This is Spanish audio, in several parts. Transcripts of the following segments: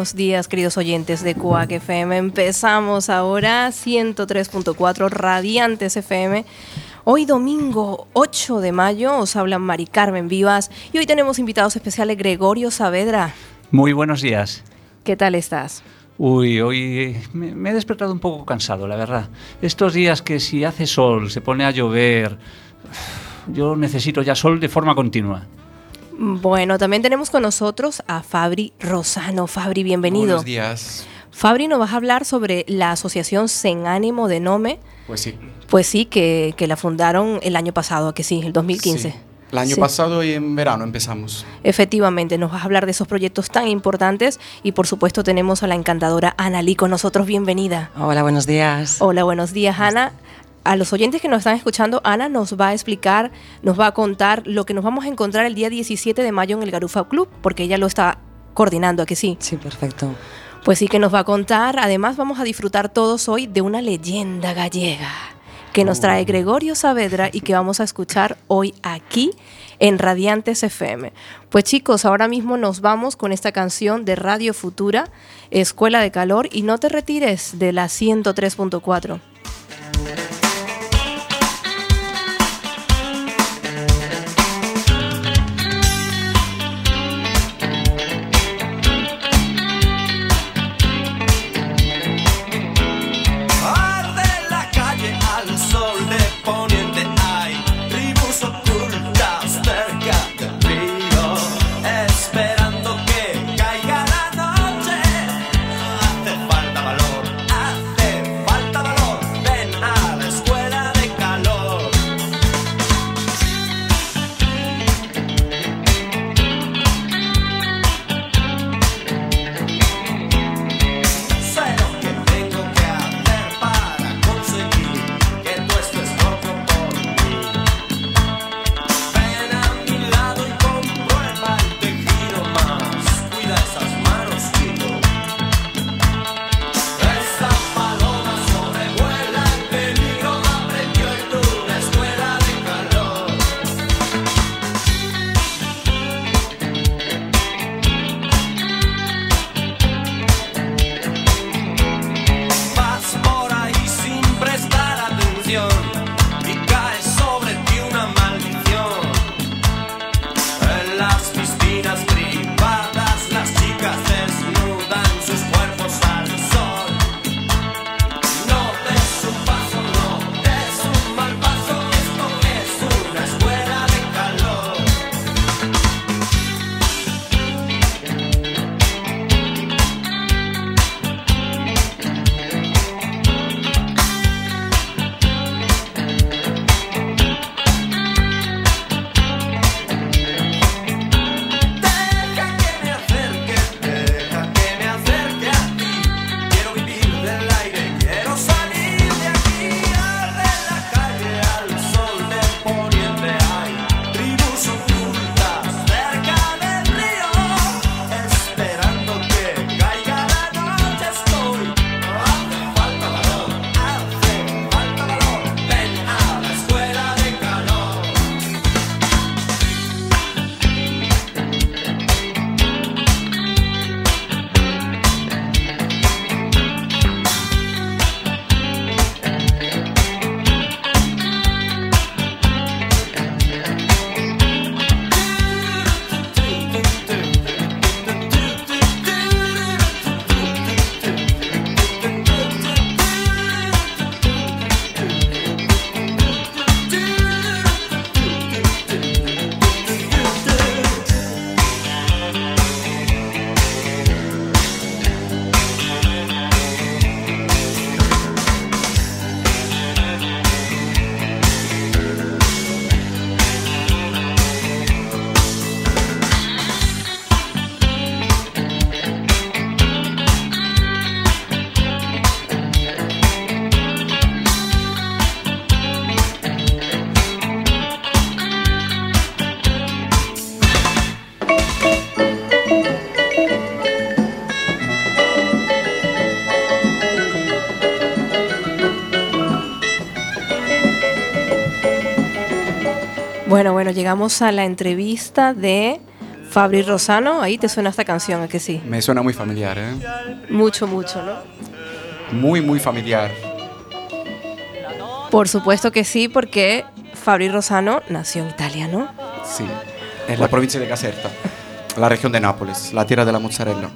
buenos días, queridos oyentes de Cuac FM. Empezamos ahora 103.4 Radiantes FM. Hoy domingo 8 de mayo os habla Mari Carmen Vivas y hoy tenemos invitados especiales Gregorio Saavedra. Muy buenos días. ¿Qué tal estás? Uy, hoy me, me he despertado un poco cansado, la verdad. Estos días que si hace sol, se pone a llover, yo necesito ya sol de forma continua. Bueno, también tenemos con nosotros a Fabri Rosano. Fabri, bienvenido. Buenos días. Fabri nos vas a hablar sobre la asociación Sen Ánimo de Nome. Pues sí. Pues sí, que, que la fundaron el año pasado, que sí, el 2015. Sí. El año Sí. pasado y en verano empezamos. Efectivamente, nos vas a hablar de esos proyectos tan importantes y por supuesto tenemos a la encantadora Ana Lee con nosotros. Bienvenida. Hola, buenos días. Hola, buenos días Ana. A los oyentes que nos están escuchando, Ana nos va a explicar, nos va a contar lo que nos vamos a encontrar el día 17 de mayo en el Garufa Club, porque ella lo está coordinando, ¿a que sí? Sí, perfecto. Pues sí que nos va a contar. Además vamos a disfrutar todos hoy de una leyenda gallega que nos trae Gregorio Saavedra y que vamos a escuchar hoy aquí en Radiantes FM. Pues chicos, ahora mismo nos vamos con esta canción de Radio Futura, Escuela de Calor, y no te retires de la 103.4. Bueno, llegamos a la entrevista de Fabri Rosano, ahí te suena esta canción, ¿a que sí? Me suena muy familiar, ¿eh? Mucho, mucho, ¿no? Muy, muy familiar. Por supuesto que sí, porque Fabri Rosano nació en Italia, ¿no? Sí, en la provincia de Caserta, la región de Nápoles, la tierra de la mozzarella.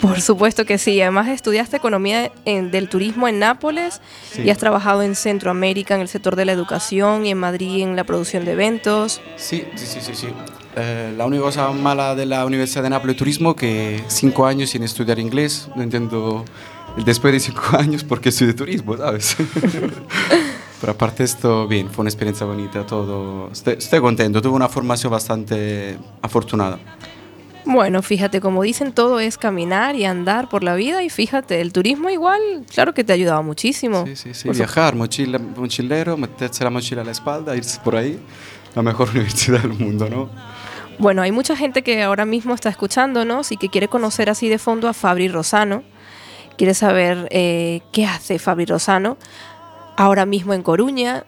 Por supuesto que sí. Además estudiaste economía en- del turismo en Nápoles Sí. y has trabajado en Centroamérica en el sector de la educación y en Madrid en la producción de eventos. Sí, sí, sí, sí. sí. Eh, la única cosa mala de la Universidad de Nápoles Turismo que cinco años sin estudiar inglés, no entiendo el después de cinco años porque estudié turismo, ¿sabes? Pero aparte esto, bien, fue una experiencia bonita, todo. Estoy, estoy contento, tuve una formación bastante afortunada. Bueno, fíjate, como dicen, todo es caminar y andar por la vida y fíjate, el turismo igual, claro que te ha ayudado muchísimo. Sí, sí, sí. Por Viajar, mochila, mochilero, meterse la mochila a la espalda, irse por ahí. La mejor universidad del mundo, ¿no? Bueno, hay mucha gente que ahora mismo está escuchándonos y que quiere conocer así de fondo a Fabri Rosano. Quiere saber eh, qué hace Fabri Rosano ahora mismo en Coruña.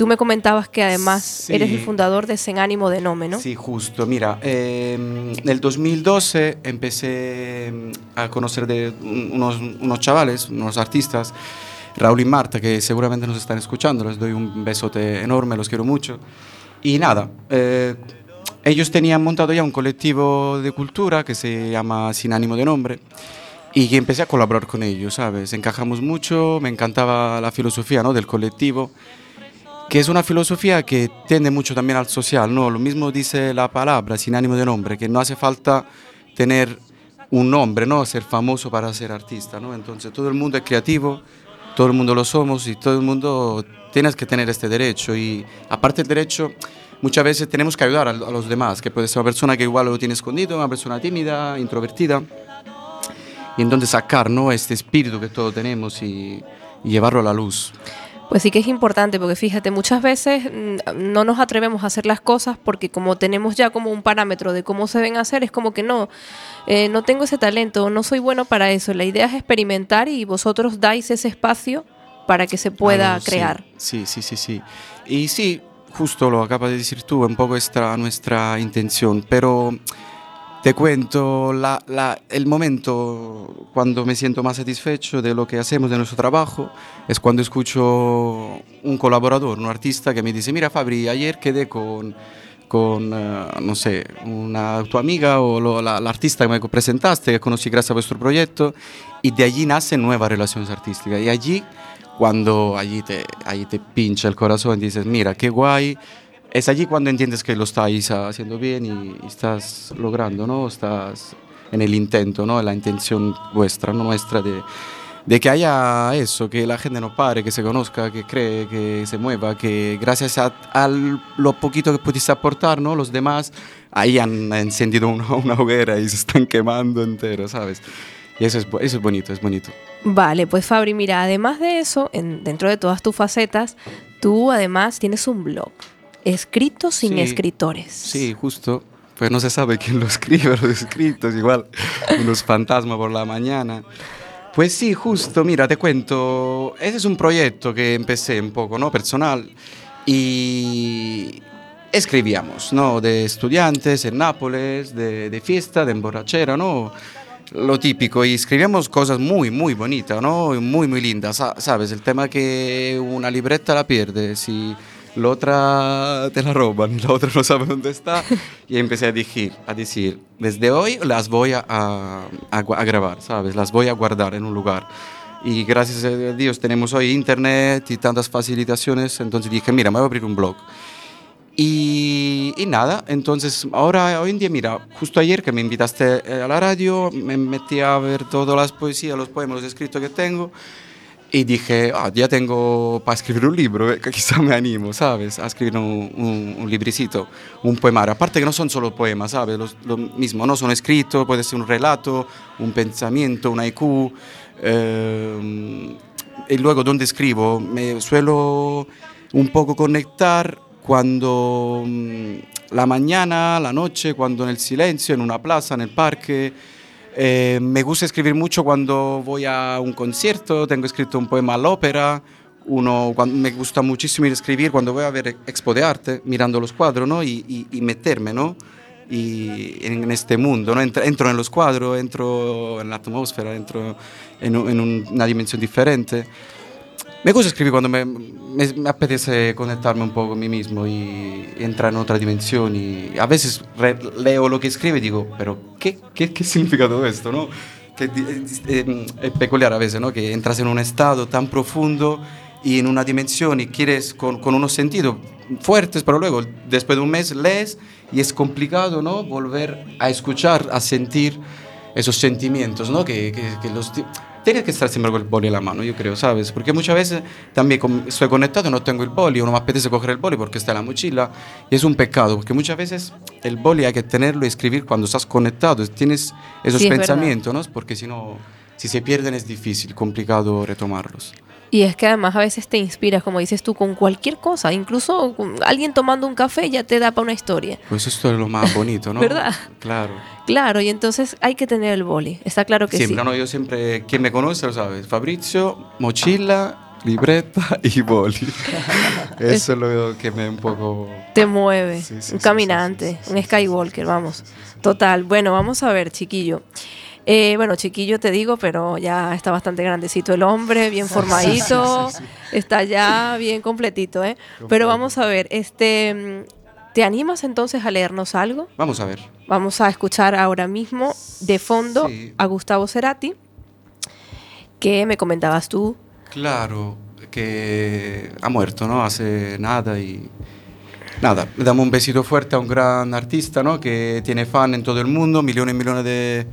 Tú me comentabas que además Sí. eres el fundador de Sen Ánimo de Nome, ¿no? Sí, justo. Mira, eh, en el 2012 empecé mm, a conocer de un- unos, unos chavales, unos artistas, Raúl y Marta, que seguramente nos están escuchando. Les doy un besote enorme, los quiero mucho. Y nada, eh, ellos tenían montado ya un colectivo de cultura que se llama Sin Ánimo de Nombre. Y empecé a colaborar con ellos, ¿sabes? Encajamos mucho, me encantaba la filosofía ¿no? del colectivo que es una filosofía que tiende mucho también al social, ¿no? Lo mismo dice la palabra, sin ánimo de nombre, que no hace falta tener un nombre, ¿no? Ser famoso para ser artista, ¿no? Entonces todo el mundo es creativo, todo el mundo lo somos y todo el mundo tienes que tener este derecho y aparte del derecho, muchas veces tenemos que ayudar a, los demás, que puede ser una persona que igual lo tiene escondido, una persona tímida, introvertida, y entonces sacar, ¿no? Este espíritu que todos tenemos y llevarlo a la luz. Pues sí que es importante, porque fíjate, muchas veces mm, no nos atrevemos a hacer las cosas porque como tenemos ya como un parámetro de cómo se deben hacer, es como que no, eh, no tengo ese talento, no soy bueno para eso. La idea es experimentar y vosotros dais ese espacio para que se pueda Claro, crear. Sí, sí, sí, sí. Y sí, justo lo acabas de decir tú, un poco esta nuestra intención, pero te cuento, el momento cuando me siento más satisfecho de lo que hacemos, de nuestro trabajo, es cuando escucho un colaborador, un artista que me dice, mira Fabri, ayer quedé con, con eh, no sé, una, tu amiga o lo- la, la artista que me presentaste, que conocí gracias a vuestro proyecto, y de allí nacen nuevas relaciones artísticas. Y allí, cuando allí te, allí te pincha el corazón y dices, mira, qué guay, es allí cuando entiendes que lo estáis haciendo bien y, estás logrando, ¿no? Estás en el intento, ¿no? La intención vuestra, no nuestra, de, que haya eso, que la gente no pare, que se conozca, que cree, que se mueva, que gracias a, a lo poquito que pudiste aportar, ¿no? Los demás ahí han encendido una, hoguera y se están quemando entero, ¿sabes? Y eso es, eso es bonito, es bonito. Vale, pues Fabri, mira, además de eso, en- dentro de todas tus facetas, tú además tienes un blog, escrito sin Sí. escritores. Sí, justo. Pues no se sabe quién lo escribe, los escritos, igual unos fantasmas por la mañana. Pues sí, justo, mira, te cuento, ese es un proyecto que empecé un poco, ¿no? Personal y escribíamos, ¿no? De estudiantes en Nápoles, de, de fiesta, de emborrachera, ¿no? Lo típico, y escribíamos cosas muy, muy bonitas, ¿no? Muy, muy lindas, sa- ¿sabes? El tema que una libreta la pierdes y la otra te la roban, la otra no sabe dónde está. Y empecé a decir, a decir desde hoy las voy a, a, a grabar, ¿sabes? Las voy a guardar en un lugar. Y gracias a Dios tenemos hoy internet y tantas facilitaciones, entonces dije, mira, me voy a abrir un blog. Y, y nada, entonces ahora, hoy en día, mira, justo ayer que me invitaste eh, a la radio, me metí a ver todas las poesías, los poemas, los escritos que tengo y dije, ah, ya tengo para escribir un libro, eh, que quizá me animo, ¿sabes? A escribir un, un, un libricito, un poemario. Aparte que no son solo poemas, ¿sabes? Los- lo mismo, no son escritos, puede ser un relato, un pensamiento, un haiku. eh, y luego donde escribo, me suelo un poco conectar cuando mm, la mañana, la noche, cuando en el silencio, en una plaza, en el parque. Eh, me gusta escribir mucho cuando voy a un concierto, tengo escrito un poema a la ópera, uno, cuando, me gusta muchísimo ir a escribir cuando voy a ver expo de arte, mirando los cuadros, ¿no? Y, y- y meterme, ¿no? y en este mundo, ¿no? Entro, entro en los cuadros, entro en la atmósfera, entro en, en un- una dimensión diferente. Me gusta escribir cuando me, me- me apetece conectarme un poco con mí mismo y entrar en otra dimensión. Y a veces leo lo que escribe y digo, pero ¿qué, qué, qué significa todo esto? ¿no? Que es, eh, es peculiar a veces, ¿no? que entras en un estado tan profundo y en una dimensión y quieres con, con unos sentidos fuertes, pero luego después de un mes lees y es complicado ¿no? volver a escuchar, a sentir esos sentimientos, ¿no? Que, que, que los... ti- Tienes que estar siempre con el boli en la mano, yo creo, ¿sabes? Porque muchas veces también estoy conectado y no tengo el boli, o no me apetece coger el boli porque está en la mochila, y es un pecado, porque muchas veces el boli hay que tenerlo y escribir cuando estás conectado, tienes esos Sí, es pensamientos, ¿no? Porque si no, si se pierden es difícil, complicado retomarlos. Y es que además a veces te inspiras, como dices tú, con cualquier cosa. Incluso alguien tomando un café ya te da para una historia. Pues esto es lo más bonito, ¿no? ¿Verdad? Claro. Claro, y entonces hay que tener el boli. Está claro que Siempre, sí. ¿no? Yo siempre, quien me conoce lo sabe, Fabrizio, mochila, libreta y boli. Eso es lo que me un poco... Te mueve. Sí, sí, un caminante, sí, un Skywalker, vamos. Total. Bueno, vamos a ver, chiquillo. Eh, bueno, chiquillo te digo, pero ya está bastante grandecito el hombre, bien formadito, está ya bien completito, ¿eh? Pero vamos a ver, este, ¿te animas entonces a leernos algo? Vamos a ver. Vamos a escuchar ahora mismo de fondo a Gustavo Cerati, que me comentabas tú. Claro, que ha muerto, ¿no? Hace nada y... Nada, le damos un besito fuerte a un gran artista, ¿no? Que tiene fan en todo el mundo, millones y millones de,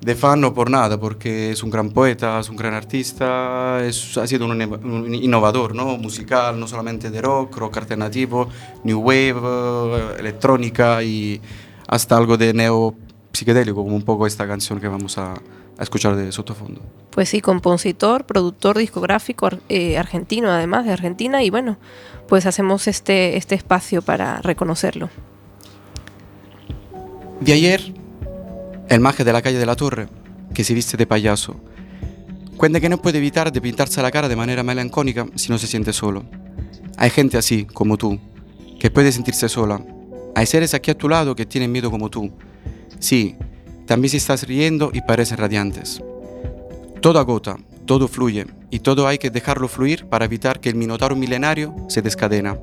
de fan, no por nada, porque es un gran poeta, es un gran artista, es- ha sido un, un innovador, ¿no? Musical, no solamente de rock, rock alternativo, new wave, eh, electrónica y hasta algo de neo psicodélico, como un poco esta canción que vamos a, a escuchar de sottofondo. Pues sí, compositor, productor discográfico ar- eh, argentino, además de Argentina, y bueno, pues hacemos este, este espacio para reconocerlo. De ayer, el maje de la calle de la Torre, que se viste de payaso, cuenta que no puede evitar de pintarse la cara de manera melancólica si no se siente solo. Hay gente así, como tú, que puede sentirse sola. Hay seres aquí a tu lado que tienen miedo como tú. Sí, también si estás riendo y parecen radiantes. Todo agota, todo fluye, y todo hay que dejarlo fluir para evitar que el minotauro milenario se descadena.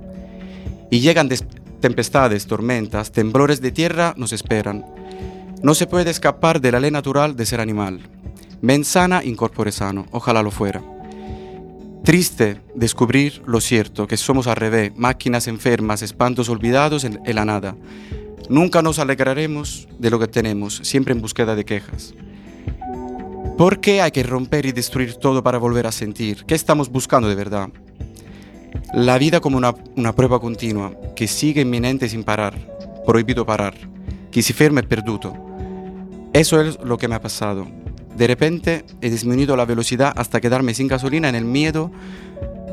Y llegan des- tempestades, tormentas, temblores de tierra nos esperan. No se puede escapar de la ley natural de ser animal. Men sana, incorpore sano, ojalá lo fuera. Triste descubrir lo cierto, que somos al revés, máquinas enfermas, espantos olvidados en, la nada. Nunca nos alegraremos de lo que tenemos, siempre en búsqueda de quejas. ¿Por qué hay que romper y destruir todo para volver a sentir? ¿Qué estamos buscando de verdad? La vida como una, prueba continua, che sigue inminente sin parar, prohibido parar. Chi si ferma è perduto. Eso es lo que me ha pasado. De repente he disminuido la velocidad hasta quedarme sin gasolina en el miedo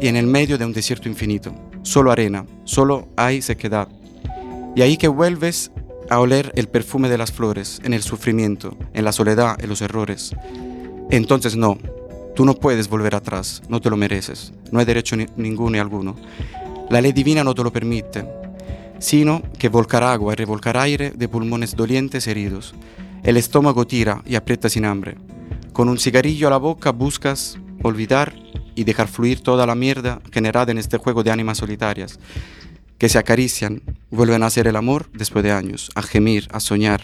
y en el medio de un desierto infinito. Solo arena, solo hay sequedad. Y ahí que vuelves a oler el perfume de las flores, en el sufrimiento, en la soledad, en los errores. Entonces no, tú no puedes volver atrás, no te lo mereces, no hay derecho ni- ninguno y alguno. La ley divina no te lo permite, sino que volcar agua y revolcar aire de pulmones dolientes heridos. El estómago tira y aprieta sin hambre. Con un cigarrillo a la boca buscas olvidar y dejar fluir toda la mierda generada en este juego de ánimas solitarias, que se acarician, vuelven a hacer el amor después de años, a gemir, a soñar,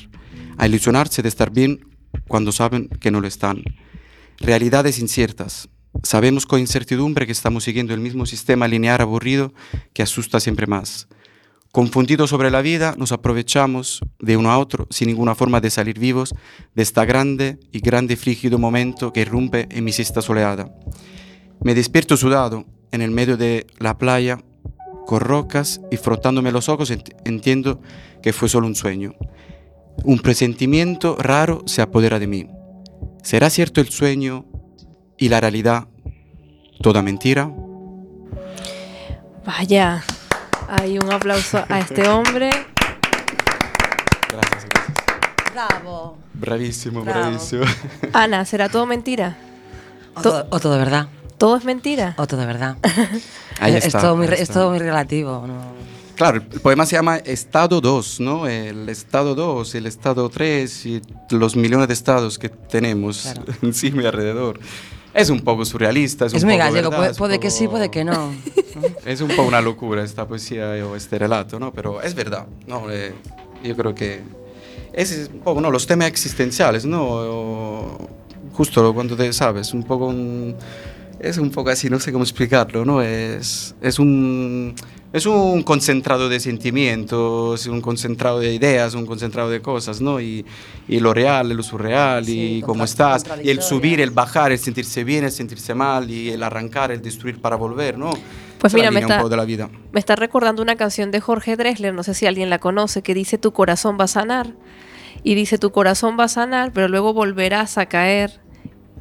a ilusionarse de estar bien cuando saben que no lo están. Realidades inciertas. Sabemos con incertidumbre que estamos siguiendo el mismo sistema lineal aburrido que asusta siempre más. Confundidos sobre la vida, nos aprovechamos de uno a otro sin ninguna forma de salir vivos de esta grande y grande frígido momento que irrumpe en mi siesta soleada. Me despierto sudado en el medio de la playa, con rocas y frotándome los ojos ent- entiendo que fue solo un sueño. Un presentimiento raro se apodera de mí. ¿Será cierto el sueño y la realidad toda mentira? Vaya, hay un aplauso a este hombre. Gracias, gracias. Bravo. Bravísimo, Bravo. bravísimo. Ana, ¿será todo mentira? O To- todo, o todo de verdad. ¿Todo es mentira? O todo de verdad. Ahí es, está, todo muy, es todo muy relativo. ¿no? Claro, el poema se llama Estado 2, ¿no? El Estado 2, el Estado 3 y los millones de estados que tenemos Claro. encima y alrededor. Es un poco surrealista, es, Es un muy poco gallego, verdad, puede, que sí, puede que no. Es un poco una locura esta poesía o este relato, ¿no? Pero es verdad, ¿no? Eh, yo creo que es un poco, ¿no? Los temas existenciales, ¿no? O- justo cuando te sabes, un poco un- es un poco así, no sé cómo explicarlo, ¿no? Es, es un es un concentrado de sentimientos, un concentrado de ideas, un concentrado de cosas, ¿no? Y, y lo real, lo surreal, Sí, y cómo estás, y el subir, el bajar, el sentirse bien, el sentirse mal, y el arrancar, el destruir para volver, ¿no? Pues mira, me está- un poco de la vida. Me está recordando una canción de Jorge Drexler, no sé si alguien la conoce, que dice tu corazón va a sanar. Y dice tu corazón va a sanar, pero luego volverás a caer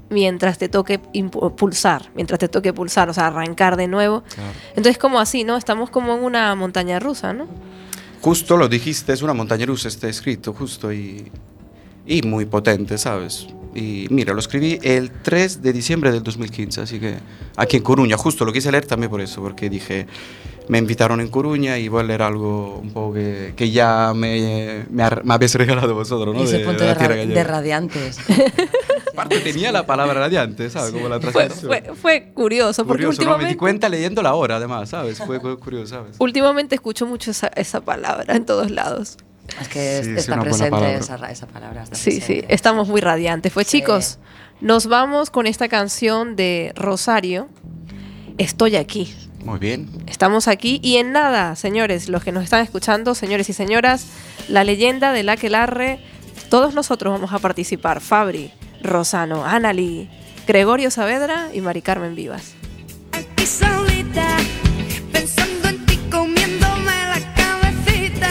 mientras te toque pulsar, mientras te toque pulsar, o sea, arrancar de nuevo. Entonces como así, ¿no? Estamos como en una montaña rusa, ¿no? Justo lo dijiste, es una montaña rusa este escrito, justo, y, y muy potente, ¿sabes? Y mira, lo escribí el 3 de diciembre del 2015, así que aquí en Coruña, justo lo quise leer también por eso, porque dije, me invitaron en Coruña y voy a leer algo un poco que, que ya me, me, me habéis regalado vosotros, ¿no? Y ese punto de, la ra- de radiantes. Aparte tenía la palabra radiante, ¿sabes? Como la Fue, fue, fue curioso, porque Curioso, ¿no? Me di últimamente, cuenta leyéndola ahora, además, ¿sabes? Fue cu- curioso, ¿sabes? últimamente escucho mucho esa, esa palabra en todos lados. Es que Sí, sí, está buena presente palabra. esa, ra- esa palabra. está Sí, sí, estamos muy radiantes. Pues Sí. chicos, nos vamos con esta canción de Rosario, Estoy aquí. Muy bien. Estamos aquí y en nada, señores, los que nos están escuchando, señores y señoras, la leyenda del Aquelarre, todos nosotros vamos a participar. Fabri, Rosano, Anali, Gregorio Saavedra y Mari Carmen Vivas. Aquí solita, pensando en ti, comiéndome la cabecita.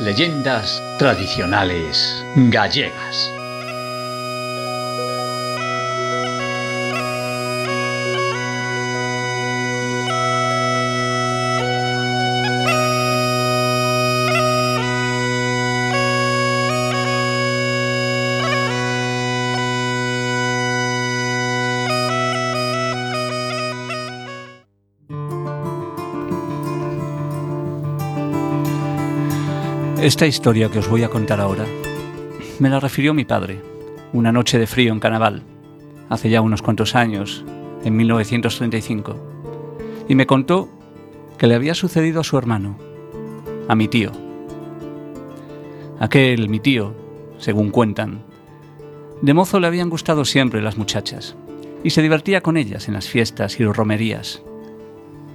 Leyendas tradicionales gallegas. Esta historia que os voy a contar ahora me la refirió mi padre, una noche de frío en Canaval, hace ya unos cuantos años, en 1935, y me contó que le había sucedido a su hermano, a mi tío. Aquel, mi tío, según cuentan, de mozo le habían gustado siempre las muchachas, y se divertía con ellas en las fiestas y romerías,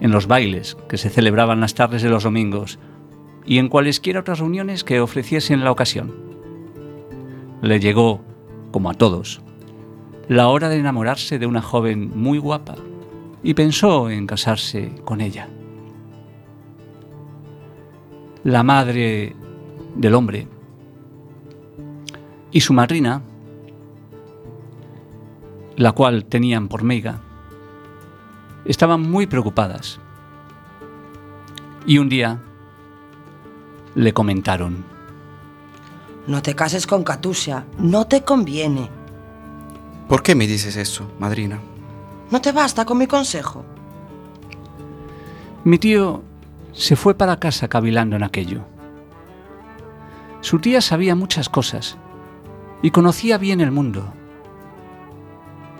en los bailes que se celebraban las tardes de los domingos, y en cualesquiera otras reuniones que ofreciesen la ocasión. Le llegó, como a todos, la hora de enamorarse de una joven muy guapa y pensó en casarse con ella. La madre del hombre y su madrina, la cual tenían por meiga, estaban muy preocupadas. Y un día le comentaron. No te cases con Katusha, no te conviene. ¿Por qué me dices eso, madrina? ¿No te basta con mi consejo? Mi tío se fue para casa cavilando en aquello. Su tía sabía muchas cosas y conocía bien el mundo.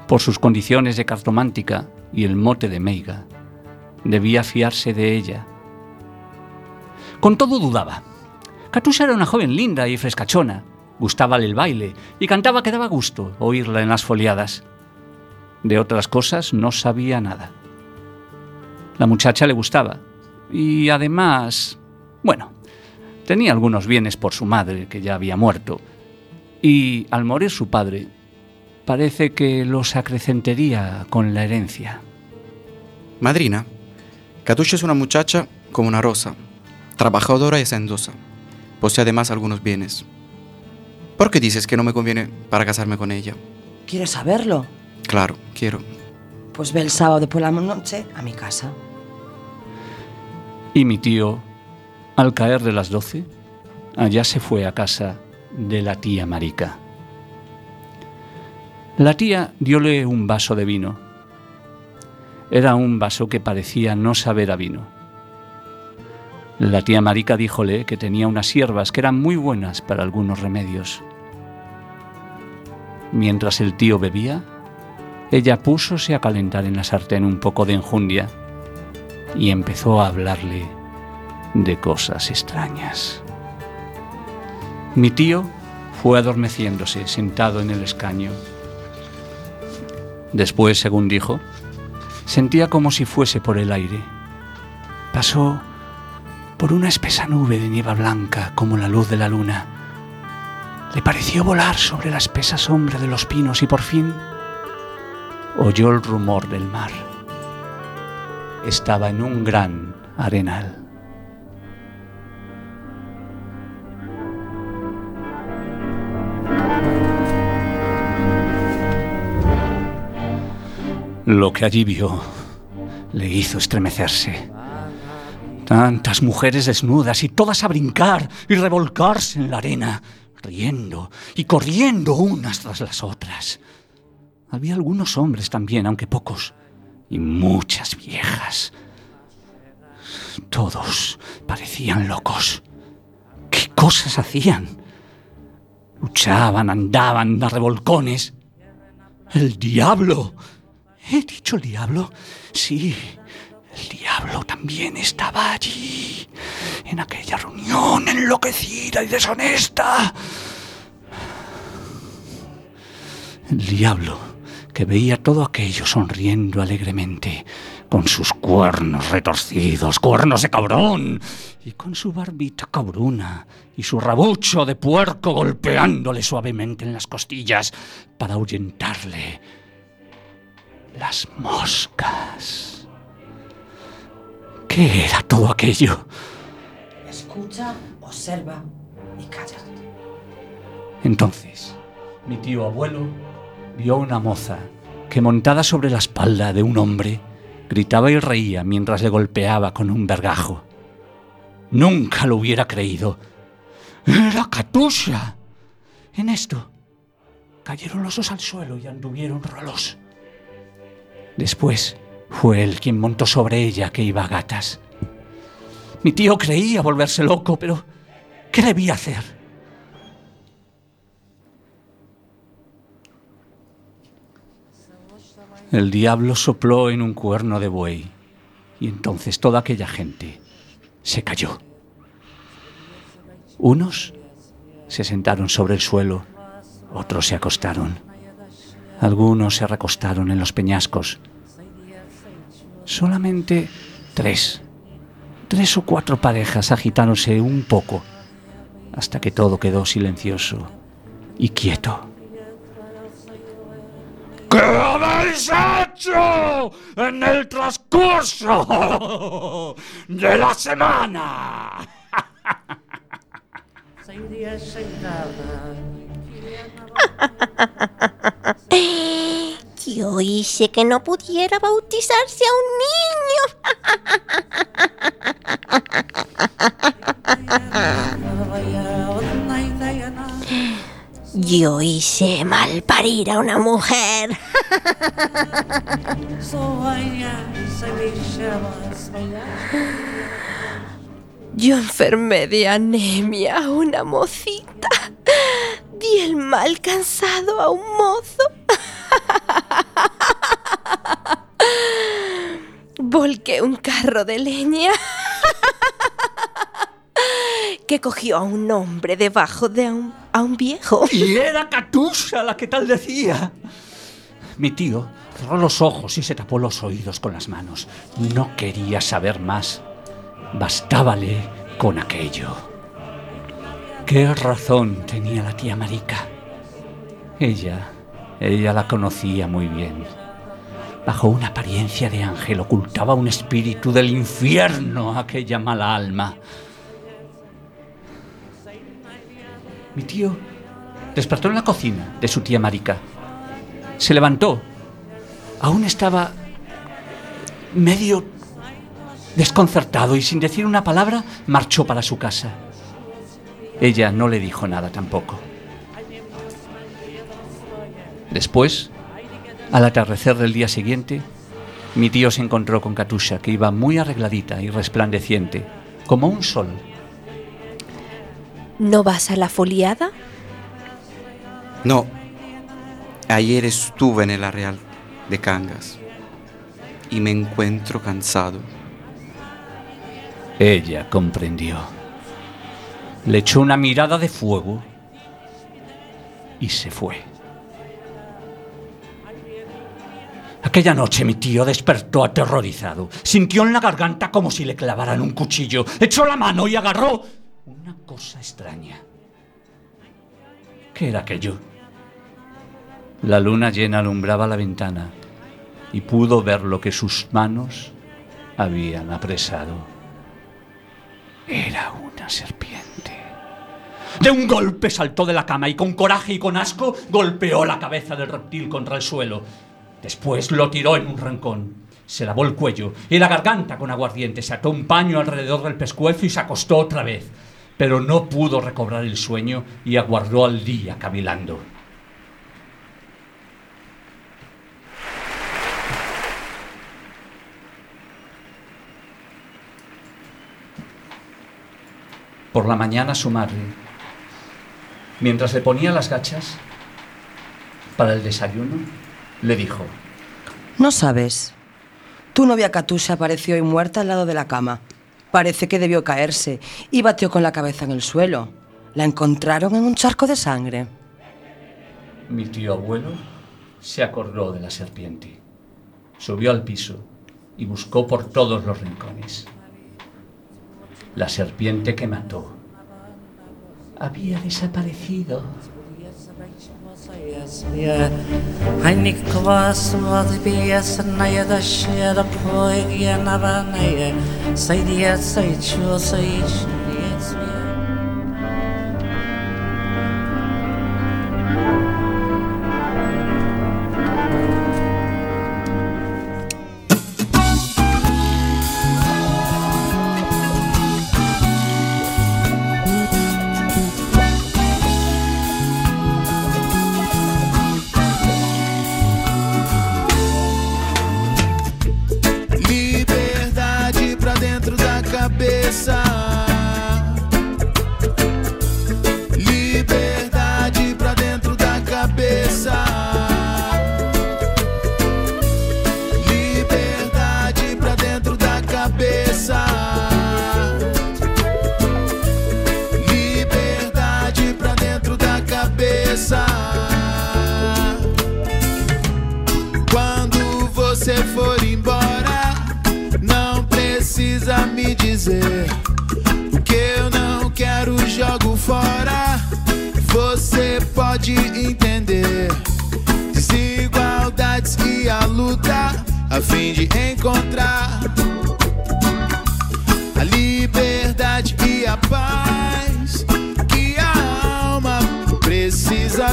Por sus condiciones de cartomántica y el mote de meiga, debía fiarse de ella. Con todo dudaba. Katusha era una joven linda y frescachona. Gustábale el baile y cantaba que daba gusto oírla en las foliadas. De otras cosas no sabía nada. La muchacha le gustaba y además, bueno, tenía algunos bienes por su madre que ya había muerto y al morir su padre parece que los acrecentaría con la herencia. Madrina, Katusha es una muchacha como una rosa, trabajadora y hacendosa. Posee además algunos bienes. ¿Por qué dices que no me conviene para casarme con ella? ¿Quieres saberlo? Claro, quiero. Pues ve el sábado de la noche a mi casa. Y mi tío, al caer de las doce, allá se fue a casa de la tía Marica. La tía diole un vaso de vino. Era un vaso que parecía no saber a vino. La tía Marica díjole que tenía unas hierbas que eran muy buenas para algunos remedios. Mientras el tío bebía, ella púsose a calentar en la sartén un poco de enjundia y empezó a hablarle de cosas extrañas. Mi tío fue adormeciéndose sentado en el escaño. Después, según dijo, sentía como si fuese por el aire. Pasó por una espesa nube de nieve blanca como la luz de la luna. Le pareció volar sobre la espesa sombra de los pinos y por fin oyó el rumor del mar. Estaba en un gran arenal. Lo que allí vio le hizo estremecerse. Tantas mujeres desnudas y todas a brincar y revolcarse en la arena, riendo y corriendo unas tras las otras. Había algunos hombres también, aunque pocos, y muchas viejas. Todos parecían locos. ¿Qué cosas hacían? Luchaban, andaban a revolcones. ¡El diablo! ¿He dicho el diablo? Sí, el diablo también estaba allí, en aquella reunión enloquecida y deshonesta. El diablo que veía todo aquello sonriendo alegremente, con sus cuernos retorcidos, cuernos de cabrón, y con su barbita cabruna y su rabucho de puerco golpeándole suavemente en las costillas para ahuyentarle las moscas. ¿Qué era todo aquello? Escucha Observa y calla. Entonces, mi tío abuelo vio una moza que montada sobre la espalda de un hombre gritaba y reía mientras le golpeaba con un vergajo. Nunca lo hubiera creído. ¡Era Katusha! En esto, cayeron los dos al suelo y anduvieron rolos. Después, fue él quien montó sobre ella que iba a gatas. Mi tío creía volverse loco, pero ¿qué debía hacer? El diablo sopló en un cuerno de buey y entonces toda aquella gente se cayó. Unos se sentaron sobre el suelo, otros se acostaron. Algunos se recostaron en los peñascos. Solamente tres, tres o cuatro parejas agitáronse un poco hasta que todo quedó silencioso y quieto. ¿Qué habéis hecho en el transcurso de la semana? Yo hice que no pudiera bautizarse a un niño. Yo hice mal parir a una mujer. Yo enfermé de anemia a una mocita. Di el mal cansado a un mozo. Volqué un carro de leña que cogió a un hombre debajo de un, a un viejo. Y era Katusha la que tal decía. Mi tío cerró los ojos y se tapó los oídos con las manos. No quería saber más. Bastábale con aquello. ¿Qué razón tenía la tía Marica? Ella, ella la conocía muy bien. Bajo una apariencia de ángel ocultaba un espíritu del infierno aquella mala alma. Mi tío despertó en la cocina de su tía Marica. Se levantó. Aún estaba medio desconcertado y sin decir una palabra marchó para su casa. Ella no le dijo nada tampoco. Después, al atardecer del día siguiente, mi tío se encontró con Katusha, que iba muy arregladita y resplandeciente, como un sol. ¿No vas a la foliada? No. Ayer estuve en el Real de Cangas y me encuentro cansado. Ella comprendió. Le echó una mirada de fuego y se fue. Aquella noche mi tío despertó aterrorizado. Sintió en la garganta como si le clavaran un cuchillo. Echó la mano y agarró una cosa extraña. ¿Qué era aquello? La luna llena alumbraba la ventana y pudo ver lo que sus manos habían apresado. Era una serpiente. De un golpe saltó de la cama y con coraje y con asco golpeó la cabeza del reptil contra el suelo. Después lo tiró en un rincón. Se lavó el cuello y la garganta con aguardiente, se ató un paño alrededor del pescuezo y se acostó otra vez. Pero no pudo recobrar el sueño y aguardó al día cavilando. Por la mañana su madre, mientras le ponía las gachas para el desayuno, le dijo, No sabes. Tu novia Katusha apareció hoy muerta al lado de la cama. Parece que debió caerse y batió con la cabeza en el suelo. La encontraron en un charco de sangre. Mi tío abuelo se acordó de la serpiente. Subió al piso y buscó por todos los rincones. La serpiente que mató había desaparecido. Hasbiya Hainik kvas vadbiya sanaya dashya rapoya gyanavana Saidiya saichu saichu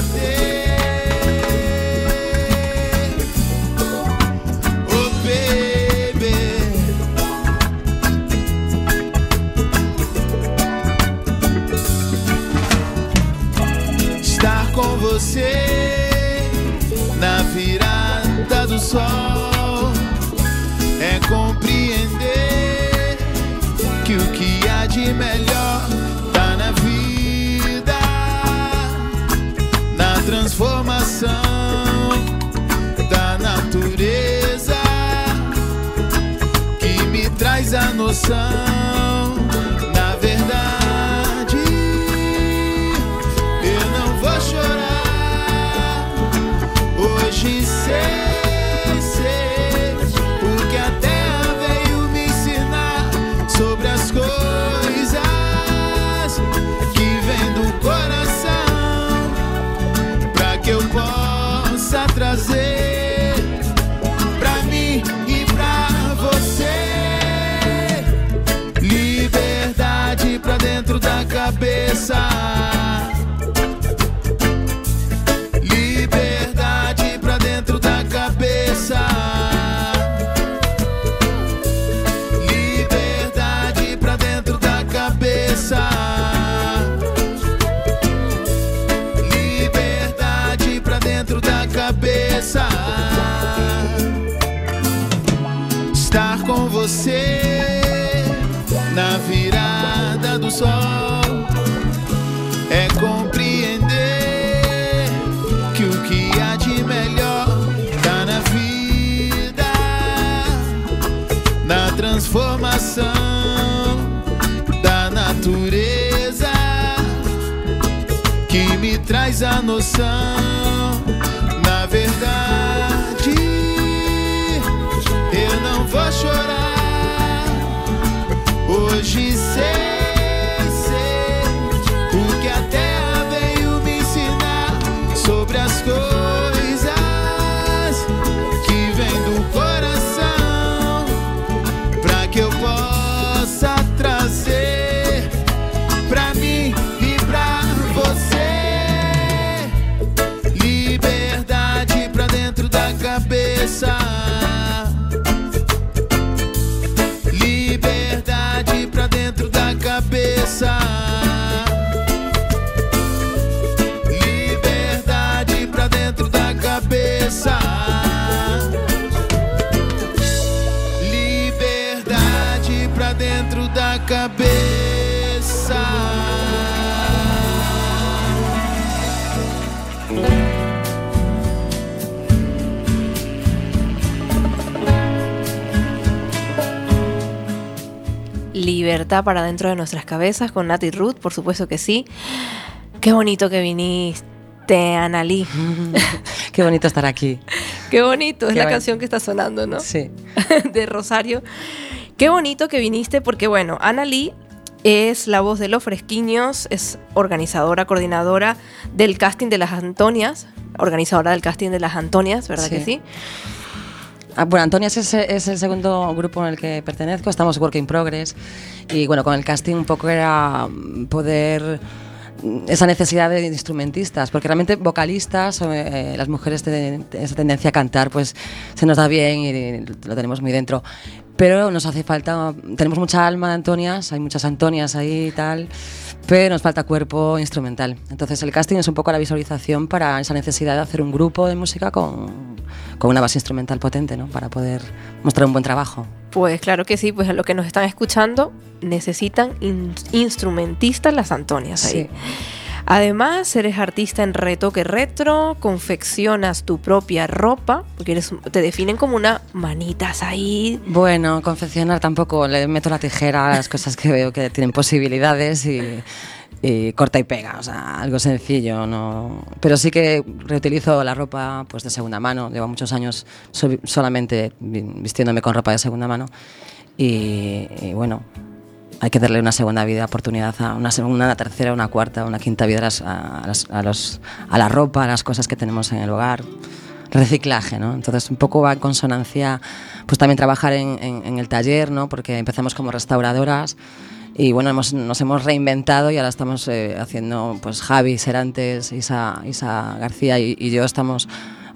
prazer. sun. É compreender que o que há de melhor tá na vida, na transformação da natureza que me traz a noção. Na verdade, Libertad para dentro de nuestras cabezas con Nati Ruth, por supuesto que sí. Qué bonito que viniste, Analí. Qué bonito estar aquí. Qué bonito, es Qué la bueno. canción que está sonando, ¿no? Sí. de Rosario. Qué bonito que viniste porque, bueno, Ana Lee es la voz de Los Fresquiños, es organizadora, coordinadora del casting de las Antonias, organizadora del casting de las Antonias, ¿verdad Sí. que sí? Ah, bueno, Antonia es, es el segundo grupo en el que pertenezco, estamos Work in Progress. Y bueno, con el casting un poco era mm, poder mm, esa necesidad de instrumentistas, porque realmente vocalistas, eh, las mujeres tienen esa tendencia a cantar, pues se nos da bien y lo tenemos muy dentro. Pero nos hace falta, tenemos mucha alma de Antonias, hay muchas Antonias ahí y tal, pero nos falta cuerpo instrumental. Entonces el casting es un poco la visualización para esa necesidad de hacer un grupo de música con, con una base instrumental potente, ¿no? Para poder mostrar un buen trabajo. Pues claro que sí, pues a lo que nos están escuchando necesitan in- instrumentistas las Antonias ahí. Sí. Además, eres artista en retoque retro, confeccionas tu propia ropa, porque eres, te definen como una manitas ahí. Bueno, confeccionar tampoco, le meto la tijera a las cosas que veo que tienen posibilidades y, y corta y pega, o sea, algo sencillo, no. Pero sí que reutilizo la ropa pues de segunda mano, llevo muchos años so- solamente vi- vistiéndome con ropa de segunda mano y, y bueno, hay que darle una segunda vida, oportunidad a una segunda, una tercera, una cuarta, una quinta vida a, las- a a los, a la ropa, a las cosas que tenemos en el hogar. reciclaje, ¿no? Entonces un poco va en consonancia, pues también trabajar en, en- en el taller, ¿no? Porque empezamos como restauradoras y bueno, hemos- nos hemos reinventado y ahora estamos eh, haciendo, pues Javi, Serantes, Isa, Isa García y, y yo estamos,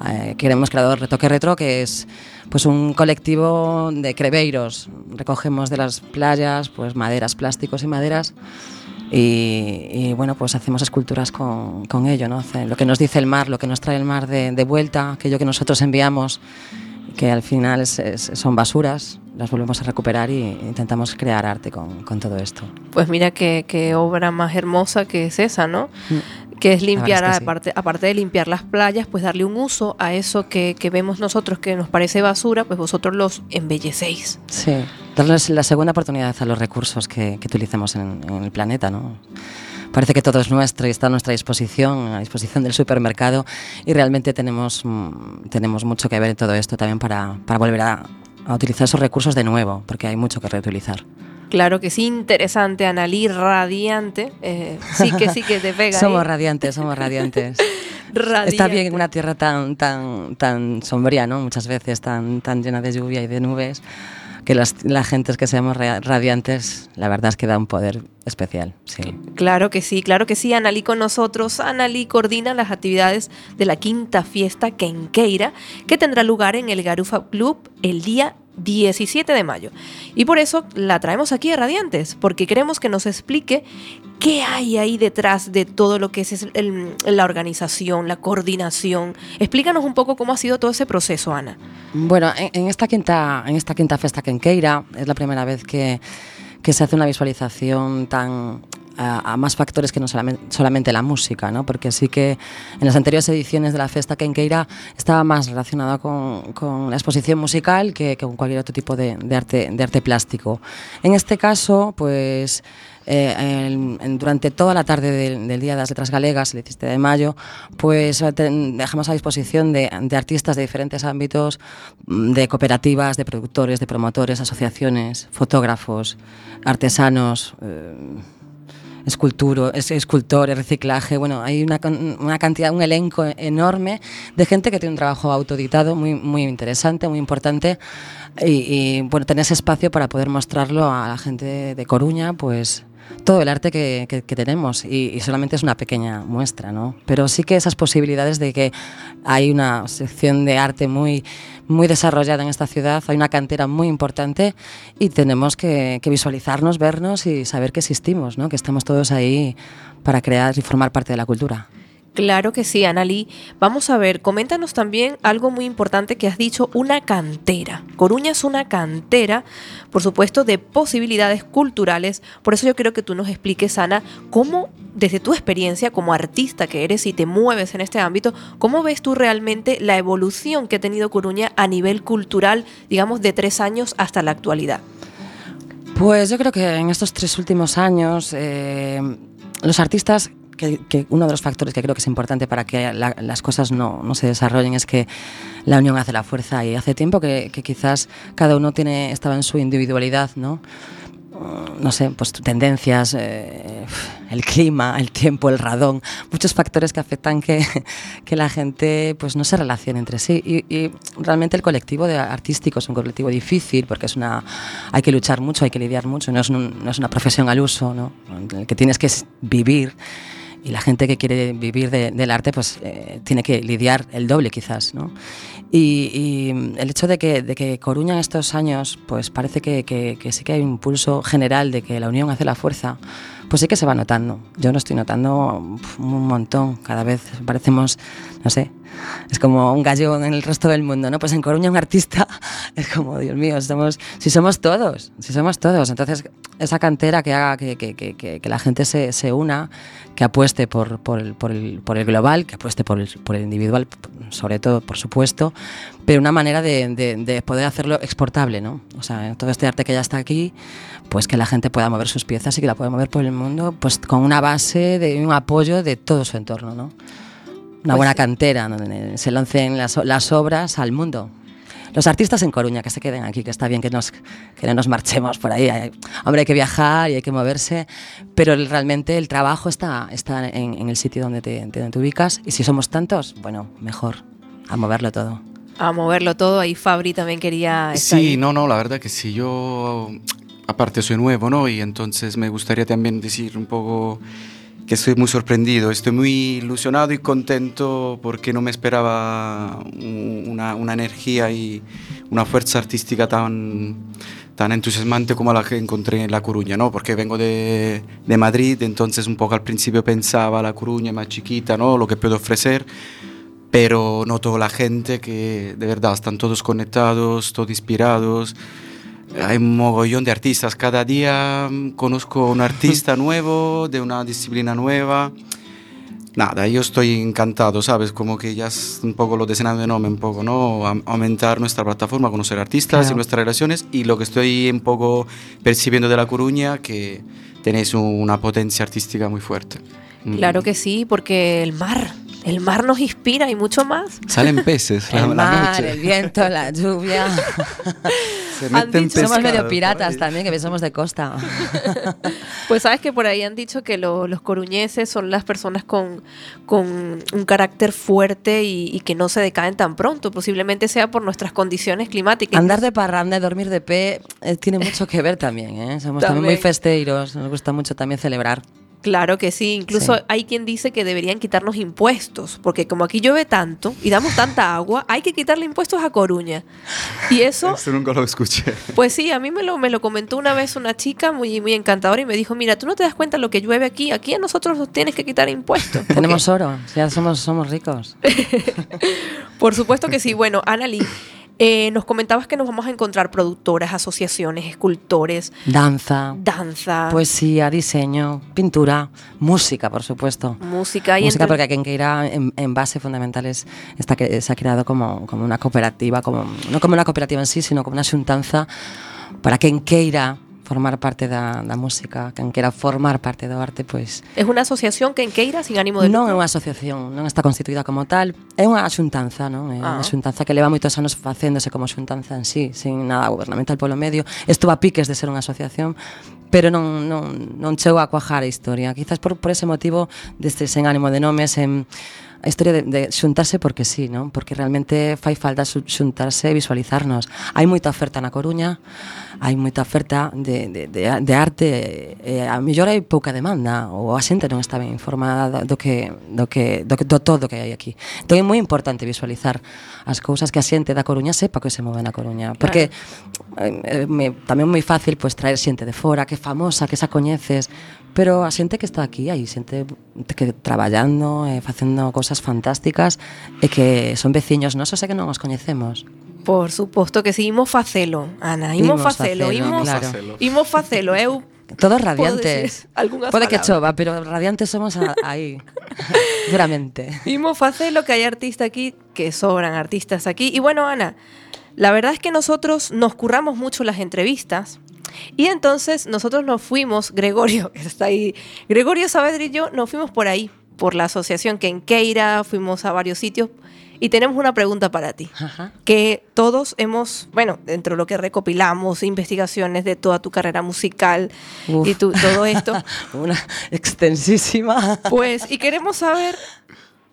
eh, que hemos creado Retoque Retro, que es pues un colectivo de creveiros. Recogemos de las playas, pues maderas, plásticos y maderas y, y, bueno, pues hacemos esculturas con, con ello, ¿no? Lo que nos dice el mar, lo que nos trae el mar de, de vuelta, aquello que nosotros enviamos, que al final es- es- son basuras, las volvemos a recuperar y intentamos crear arte con, con todo esto. Pues mira qué, qué obra más hermosa que es esa, ¿no? Que es limpiar, es que sí. aparte, aparte de limpiar las playas, pues darle un uso a eso que, que vemos nosotros que nos parece basura, pues vosotros los embellecéis. Sí, darles la segunda oportunidad a los recursos que, que utilicemos en, en el planeta, ¿no? Parece que todo es nuestro y está a nuestra disposición, a disposición del supermercado y realmente tenemos, mm, tenemos mucho que ver en todo esto también para, para volver a, a utilizar esos recursos de nuevo, porque hay mucho que reutilizar. Claro que sí, interesante, Analí, radiante. eh, sí que sí que te pega. somos ahí. radiantes, somos radiantes. Radiante. Está bien en una tierra tan, tan, tan sombría, ¿no? Muchas veces tan, tan llena de lluvia y de nubes, que las, la gente que seamos ra- radiantes, la verdad es que da un poder especial, sí. Claro que sí, claro que sí. Analí con nosotros. Analí coordina las actividades de la quinta fiesta Quenqueira, que tendrá lugar en el Garufa Club el día 17 de mayo. Y por eso la traemos aquí a Radiantes, porque queremos que nos explique qué hay ahí detrás de todo lo que es la organización, la coordinación. Explícanos un poco cómo ha sido todo ese proceso, Ana. Bueno, en, en esta quinta, en esta quinta festa Quenqueira es la primera vez que, que se hace una visualización tan a, a más factores que no solamente, solamente la música, ¿no? porque sí que en las anteriores ediciones de la festa Quenqueira estaba más relacionada con, con la exposición musical que, que con cualquier otro tipo de, de arte, de arte plástico. En este caso, pues eh, en- en- durante toda la tarde del, del Día de las Letras Galegas, el 17 de mayo, pues ten- dejamos a disposición de, de artistas de diferentes ámbitos, mm, de cooperativas, de productores, de promotores, asociaciones, fotógrafos, artesanos. eh, esculturo, es- escultores, reciclaje, bueno, hay una, una cantidad, un elenco enorme de gente que tiene un trabajo autoditado muy, muy interesante, muy importante y, y, bueno, tener ese espacio para poder mostrarlo a la gente de Coruña, pues todo el arte que, tenemos y, y solamente es una pequeña muestra, ¿no? Pero sí que esas posibilidades de que hay una sección de arte muy, muy desarrollada en esta ciudad, hay una cantera muy importante y tenemos que, que visualizarnos, vernos y saber que existimos, ¿no? Que estamos todos ahí para crear y formar parte de la cultura. Claro que sí, Analí. Vamos a ver, coméntanos también algo muy importante que has dicho, una cantera. Coruña es una cantera, por supuesto, de posibilidades culturales. Por eso yo quiero que tú nos expliques, Ana, cómo, desde tu experiencia como artista que eres y te mueves en este ámbito, cómo ves tú realmente la evolución que ha tenido Coruña a nivel cultural, digamos, de tres años hasta la actualidad. Pues yo creo que en estos tres últimos años eh, los artistas, que, que uno de los factores que creo que es importante para que la- las cosas no, no se desarrollen es que la unión hace la fuerza y hace tiempo que, que quizás cada uno tiene, estaba en su individualidad, ¿no? Mm, No sé, pues tendencias, eh, el clima, el tiempo, el radón, muchos factores que afectan que, que la gente pues no se relacione entre sí. Y, y realmente el colectivo de artístico es un colectivo difícil porque es una, hay que luchar mucho, hay que lidiar mucho, no es, un- no es una profesión al uso, ¿no? en el que tienes que vivir. Y la gente que quiere vivir de- del arte pues eh, tiene que lidiar el doble quizás, ¿no? Y, y el hecho de que, de que Coruña en estos años, pues parece que, que- que sí que hay un impulso general de que la unión hace la fuerza, pues sí que se va notando. Yo lo estoy notando un montón. Cada vez parecemos, no sé, es como un gallo en el resto del mundo, ¿no? Pues en Coruña un artista es como, Dios mío, si somos todos, si somos todos. Entonces, esa cantera que haga que, la gente se, una, que apueste por, el, global, que apueste por el, individual, sobre todo, por supuesto, pero una manera de, de- de poder hacerlo exportable, ¿no? O sea, todo este arte que ya está aquí, pues que la gente pueda mover sus piezas y que la pueda mover por el mundo, pues con una base de un apoyo de todo su entorno, ¿no? Una Pues buena cantera donde se lancen las, las obras al mundo. Los artistas en Coruña, que se queden aquí, que está bien que, nos, que no nos marchemos por ahí. Hay- hombre, hay que viajar y hay que moverse, pero el- realmente el trabajo está, está en, en el sitio donde te, donde te ubicas y si somos tantos, bueno, mejor. a moverlo todo. A moverlo todo, ahí Fabri también quería estar Sí, ahí. no, no, la verdad que sí, yo aparte soy nuevo, ¿no? Y entonces me gustaría también decir un poco que estoy muy sorprendido, estoy muy ilusionado y contento porque no me esperaba un- una, una energía y una fuerza artística tan, tan entusiasmante como la que encontré en La Coruña, ¿no? Porque vengo de, de Madrid, entonces un poco al principio pensaba La Coruña más chiquita, ¿no? Lo que puedo ofrecer, pero noto la gente que de verdad están todos conectados, todos inspirados. Hay un mogollón de artistas. Cada día mm, conozco un artista nuevo, de una disciplina nueva. Nada, yo estoy encantado, ¿sabes? Como que ya es un poco lo de Senado un poco, ¿no? Am- Aumentar nuestra plataforma, conocer artistas Claro. y nuestras relaciones. Y lo que estoy un poco percibiendo de La Coruña, que tenéis una potencia artística muy fuerte. Mm. Claro que sí, porque el mar, el mar nos inspira y mucho más. Salen peces El la mar, noche. el viento, la lluvia. Se Han meten dicho- somos medio piratas también, que somos de costa. Pues sabes que por ahí han dicho que lo- los coruñeses son las personas con, con un carácter fuerte y, y que no se decaen tan pronto. Posiblemente sea por nuestras condiciones climáticas. Andar de parranda y dormir de pie eh, tiene mucho que ver también, ¿eh? Somos también, muy También. festeiros, nos gusta mucho también celebrar. Claro que sí, incluso Sí. hay quien dice que deberían quitarnos impuestos, porque como aquí llueve tanto y damos tanta agua, hay que quitarle impuestos a Coruña. Y eso, Esto nunca lo escuché. pues sí, a mí me lo, me lo comentó una vez una chica muy, muy encantadora y me dijo, mira, tú no te das cuenta lo que llueve aquí, aquí a nosotros nos tienes que quitar impuestos. Porque- Tenemos oro, ya somos, somos ricos. Por supuesto que sí. Bueno, Anali, eh, nos comentabas que nos vamos a encontrar productoras, asociaciones, escultores, Danza, danza, poesía, diseño, pintura, música, por supuesto. música y música entre- porque aquí en Queira en, en base fundamental es, está se ha creado como, como una cooperativa, como, no como una cooperativa en sí, sino como una xuntanza para que en Queira formar parte da, da música, quen quera formar parte do arte, pois... É unha asociación quen queira sin ánimo de... Non é unha asociación, non está constituída como tal, é unha xuntanza, non? É ah. unha xuntanza que leva moitos anos facéndose como xuntanza en sí, sin nada gubernamental polo medio. Estuvo a piques de ser unha asociación, pero non, non, non chegou a cuajar a historia. Quizás por, por ese motivo, deste sen ánimo de nomes, en a historia de, de xuntarse porque sí, non? Porque realmente fai falta xuntarse e visualizarnos. Hai moita oferta na Coruña, hai moita oferta de, de, de, de arte e a mellor hai pouca demanda ou a xente non está ben informada do que do que do, que, do todo que hai aquí. Entón é moi importante visualizar as cousas que a xente da Coruña sepa que se move na Coruña, porque claro. eh, me, tamén moi fácil pois pues, traer xente de fora que é famosa, que xa coñeces, pero a xente que está aquí hai xente que traballando e eh, facendo cousas fantásticas e que son veciños nosos e que non os coñecemos. Por suposto que sí, imos facelo, Ana, imos, Imos facelo, facelo, imos, claro. imos facelo, eu Todos radiantes. Pode que chova, pero radiantes somos a- aí. Duramente. Imos facelo que hay artistas aquí, que sobran artistas aquí. Y bueno, Ana, la verdad es que nosotros nos curramos mucho las entrevistas. Y entonces nosotros nos fuimos, Gregorio, que está ahí, Gregorio Saavedra y yo nos fuimos por ahí, por la asociación que en Queira, fuimos a varios sitios y tenemos una pregunta para ti. Ajá. Que todos hemos, bueno, dentro de lo que recopilamos, investigaciones de toda tu carrera musical Uf. y tu- todo esto, Una extensísima. pues, y queremos saber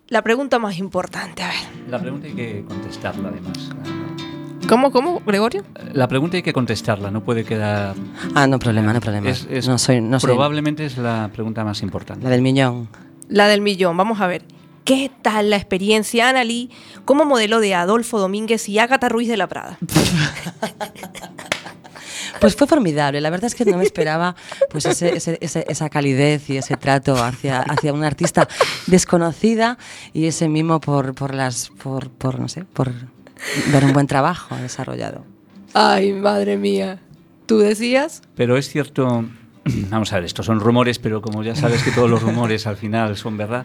la pregunta más importante, a ver. La pregunta hay que contestarla además. ¿Cómo, cómo, Gregorio? La pregunta hay que contestarla, no puede quedar... Ah, no problema, no problema. Es, es- no soy, no soy probablemente es la pregunta más importante. la del millón. La del millón. Vamos a ver. ¿Qué tal la experiencia, Analí, como modelo de Adolfo Domínguez y Ágata Ruiz de la Prada? Pues fue formidable. La verdad es que no me esperaba pues ese- ese- ese- esa calidez y ese trato hacia, hacia una artista desconocida y ese mimo por, por las por, por no sé por ver un buen trabajo desarrollado. Ay, madre mía. ¿Tú decías? Pero es cierto, vamos a ver, estos son rumores, pero como ya sabes que todos los rumores al final son verdad,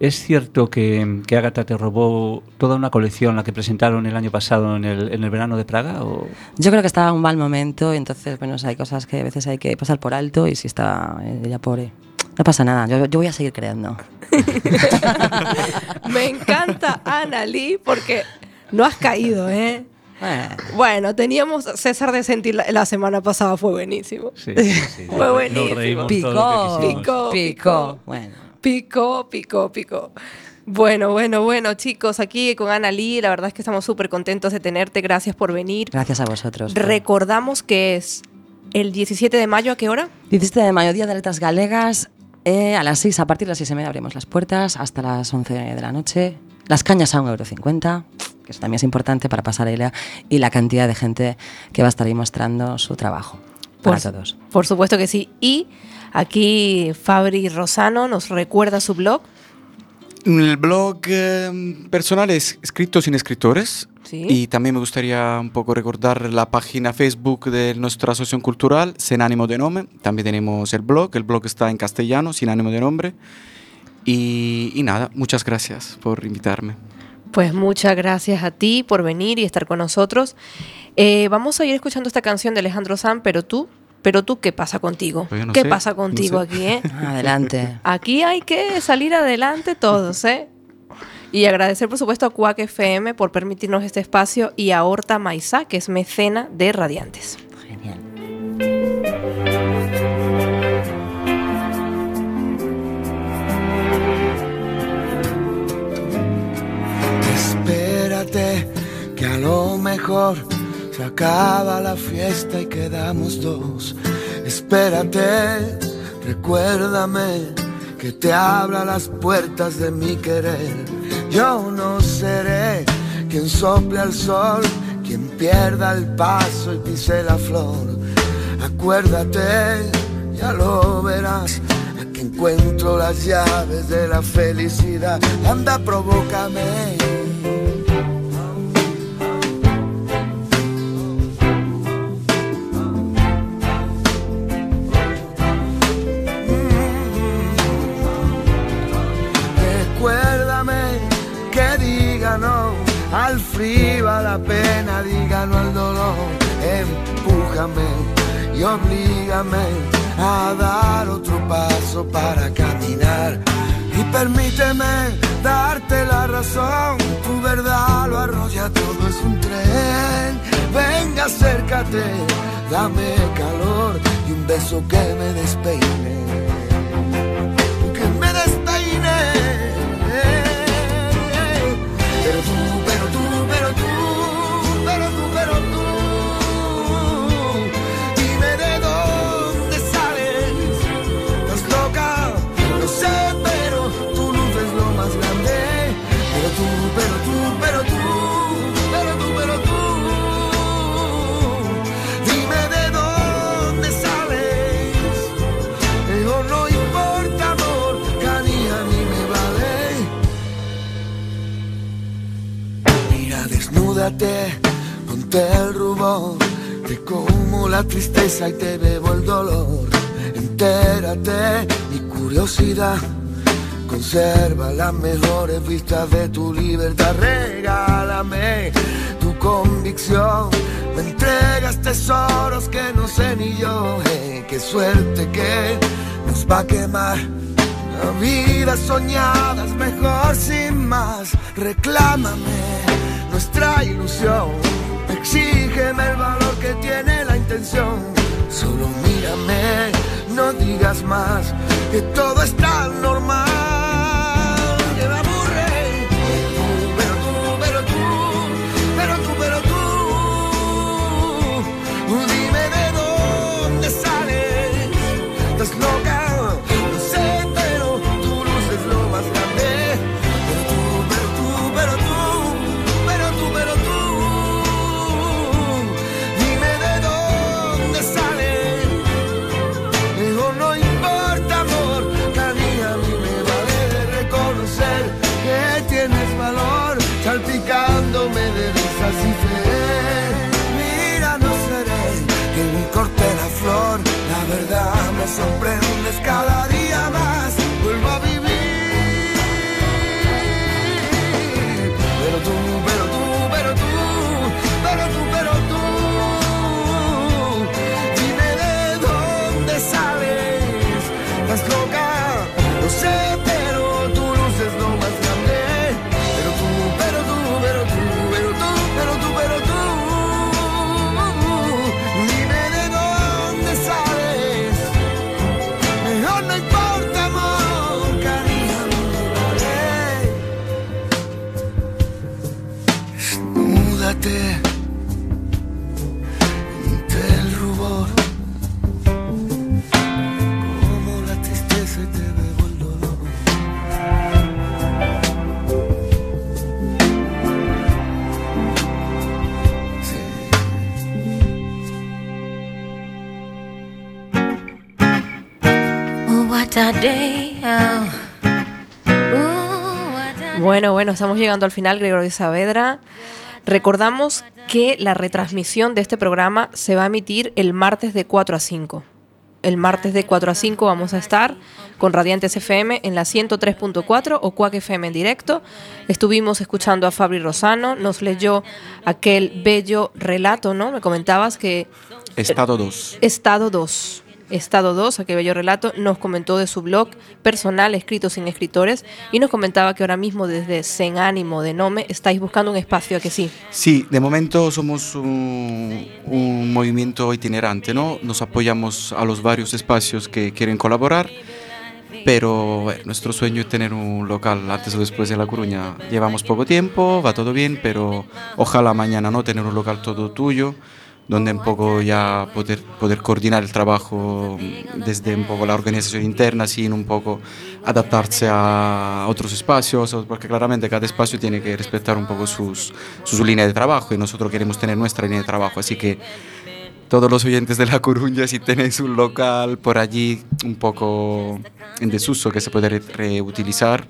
es cierto que, que Agatha te robó toda una colección, la que presentaron el año pasado en el, en el verano de Praga. ¿o? Yo creo que estaba en un mal momento, y entonces bueno, hay cosas que a veces hay que pasar por alto y si está ella pobre. No pasa nada, yo, yo voy a seguir creando. Me encanta Analí porque no has caído, ¿eh? Eh, Bueno, teníamos César de Sentir la, la semana pasada, fue buenísimo. Sí, sí, sí. Fue buenísimo. Picó, picó. picó. Bueno, Picó, picó, picó. Bueno, bueno, bueno, chicos, aquí con Ana Lee, la verdad es que estamos súper contentos de tenerte. Gracias por venir. Gracias a vosotros. Recordamos que es el 17 de mayo, ¿a qué hora? 17 de mayo, Día de Letras Galegas. eh, a las 6, a partir de las 6 y media abrimos las puertas hasta las 11 de la noche. Las cañas a 1,50€, que eso también es importante para pasar a Y la cantidad de gente que va a estar ahí mostrando su trabajo. Para Por- todos. Por supuesto que sí. Y aquí Fabri Rosano nos recuerda su blog. El blog eh, personal es Escritos sin Escritores. Sí. Y también me gustaría un poco recordar la página Facebook de nuestra asociación cultural, Sin Ánimo de Nombre. También tenemos el blog. El blog está en castellano, Sin Ánimo de Nombre. Y, y nada, muchas gracias por invitarme. Pues muchas gracias a ti por venir y estar con nosotros. Eh, vamos a ir escuchando esta canción de Alejandro Sanz, pero tú, pero tú, ¿qué pasa contigo? Pues no ¿Qué sé, pasa no contigo sé. aquí, eh? Adelante. Aquí hay que salir adelante todos, ¿eh? Y agradecer, por supuesto, a Cuac FM por permitirnos este espacio y a Horta Maizá, que es mecena de Radiantes. Genial. Espérate, que a lo mejor acaba la fiesta y quedamos dos. Espérate, recuérdame que te abra las puertas de mi querer. Yo no seré quien sople al sol, quien pierda el paso y pise la flor. Acuérdate, ya lo verás. Encuentro las llaves de la felicidad. Anda, provócame. Oblígame a dar otro paso para caminar. Y permíteme darte la razón, tu verdad lo arrolla todo, es un tren. Venga, acércate, dame calor y un beso que me despeine ponte el rubor, te como la tristeza y te bebo el dolor. Entérate, mi curiosidad, conserva las mejores vistas de tu libertad. Regálame tu convicción, me entregas tesoros que no sé ni yo. Eh, qué suerte que nos va a quemar. La vida soñada es mejor sin más. Reclámame nuestra ilusión. Exígeme el valor que tiene la intención. Solo mírame, no digas más, que todo es tan normal. sorprendes cada día. Bueno, estamos llegando al final, Gregorio Saavedra. Recordamos que la retransmisión de este programa se va a emitir el martes de 4 a 5. El martes de 4 a 5 vamos a estar con Radiantes FM en la 103.4 o Cuac FM en directo. Estuvimos escuchando a Fabri Rosano, nos leyó aquel bello relato, ¿no? Me comentabas que Estado 2. Estado 2. Estado 2, aquel bello relato, nos comentó de su blog personal, Escritos sin Escritores, y nos comentaba que ahora mismo desde Sen Ánimo de Nome estáis buscando un espacio, ¿a que sí? Sí, de momento somos un, movimiento itinerante, ¿no? Nos apoyamos a los varios espacios que quieren colaborar, pero nuestro sueño es tener un local antes o después de La Coruña. Llevamos poco tiempo, va todo bien, pero ojalá mañana no tener un local todo tuyo, donde un poco ya poder, poder coordinar el trabajo desde un poco la organización interna, sin un poco adaptarse a otros espacios, porque claramente cada espacio tiene que respetar un poco sus, su línea de trabajo y nosotros queremos tener nuestra línea de trabajo, así que todos los oyentes de La Coruña, si tenéis un local por allí un poco en desuso que se puede re- reutilizar,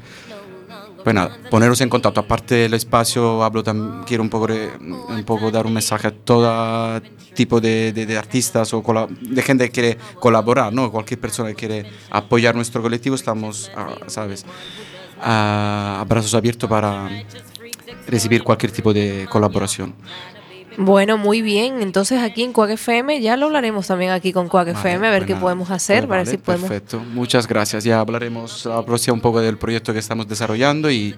nada, poneros en contacto. Aparte del espacio, hablo tam- quiero un poco, dar un mensaje a todo tipo de, artistas o de gente que quiere colaborar, ¿no? Cualquier persona que quiere apoyar nuestro colectivo, estamos, ah, ¿sabes? A brazos abiertos para recibir cualquier tipo de colaboración. Bueno, muy bien. Entonces aquí en Cuac FM ya lo hablaremos también aquí con Cuac Vale, FM, a ver pues qué podemos hacer, pues para ver vale, si podemos... Perfecto, muchas gracias. Ya hablaremos la próxima un poco del proyecto que estamos desarrollando y,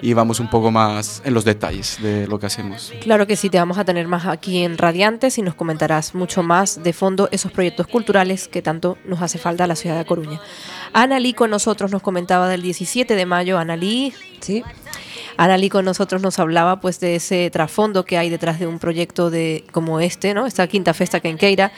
y vamos un poco más en los detalles de lo que hacemos. Claro que sí, te vamos a tener más aquí en Radiantes y nos comentarás mucho más de fondo esos proyectos culturales que tanto nos hace falta a la ciudad de Coruña. Ana Lee con nosotros nos comentaba del 17 de mayo. Ana Lee, Sí. Ana Lee con nosotros nos hablaba pues de ese trasfondo que hay detrás de un proyecto de como este, ¿no? Esta quinta festa Quenqueira.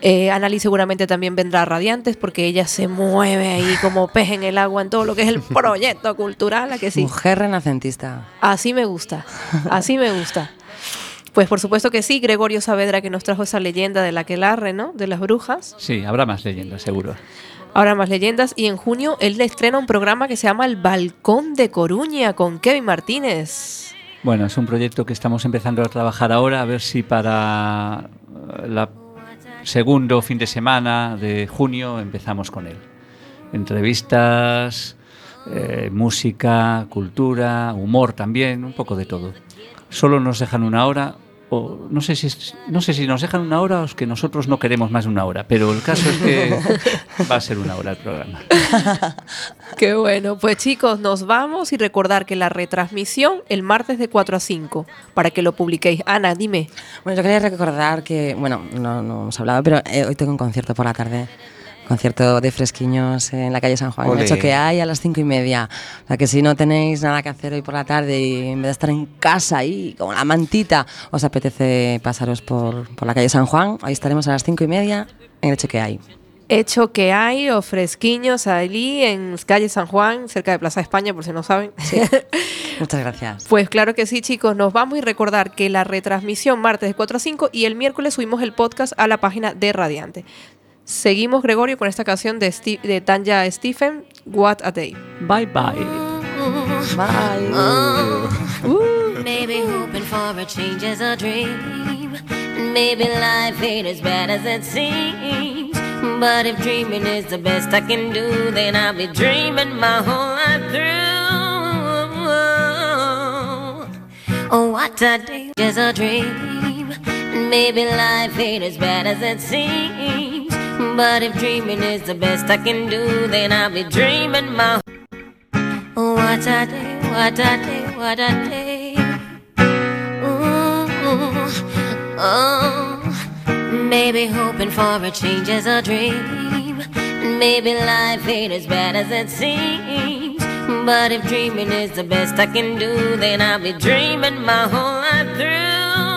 Eh, Ana Lee seguramente también vendrá a Radiantes porque ella se mueve ahí como pez en el agua en todo lo que es el proyecto cultural, ¿a que sí? Mujer renacentista. Así me gusta, así me gusta. Pues por supuesto que sí, Gregorio Saavedra que nos trajo esa leyenda de la Quelarre, ¿no? De las brujas. Sí, habrá más leyendas, seguro. Ahora más leyendas. Y en junio él estrena un programa que se llama El Balcón de Coruña con Kevin Martínez. Bueno, es un proyecto que estamos empezando a trabajar ahora, a ver si para eh, la segundo fin de semana de junio empezamos con él. Entrevistas, eh, música, cultura, humor también, un poco de todo. Solo nos dejan una hora, o no sé si es- no sé si nos dejan una hora o es que nosotros no queremos más de una hora, pero el caso es que va a ser una hora el programa. Qué bueno. Pues chicos, nos vamos y recordar que la retransmisión el martes de 4 a 5 para que lo publiquéis. Ana, dime. Bueno, yo quería recordar que, bueno, no, no hemos hablado, pero eh, hoy tengo un concierto por la tarde. Concierto de fresquiños en la calle San Juan. Ole. De hecho, que hay a las cinco y media. O sea, que si no tenéis nada que hacer hoy por la tarde y en vez de estar en casa ahí con la mantita, os apetece pasaros por, por la calle San Juan, ahí estaremos a las cinco y media en el hecho que hay. Hecho que hay o fresquiños allí en calle San Juan, cerca de Plaza España, por si no saben. Muchas gracias. Pues claro que sí, chicos. Nos vamos y recordar que la retransmisión martes de 4 a 5 y el miércoles subimos el podcast a la página de Radiante. Seguimos, Gregorio, con esta canción de, Sti- de Tanya Stephen, What a Day. Bye bye. Bye. Maybe hoping for a change is a dream. Maybe life ain't as bad as it seems. But if dreaming is the best I can do, then I'll be dreaming my whole life through. Oh, what a day is a dream. Maybe life ain't as bad as it seems. But if dreaming is the best I can do, then I'll be dreaming my Oh, what a day, what a day, what a day. Ooh, oh, maybe hoping for a change is a dream. Maybe life ain't as bad as it seems. But if dreaming is the best I can do, then I'll be dreaming my whole life through.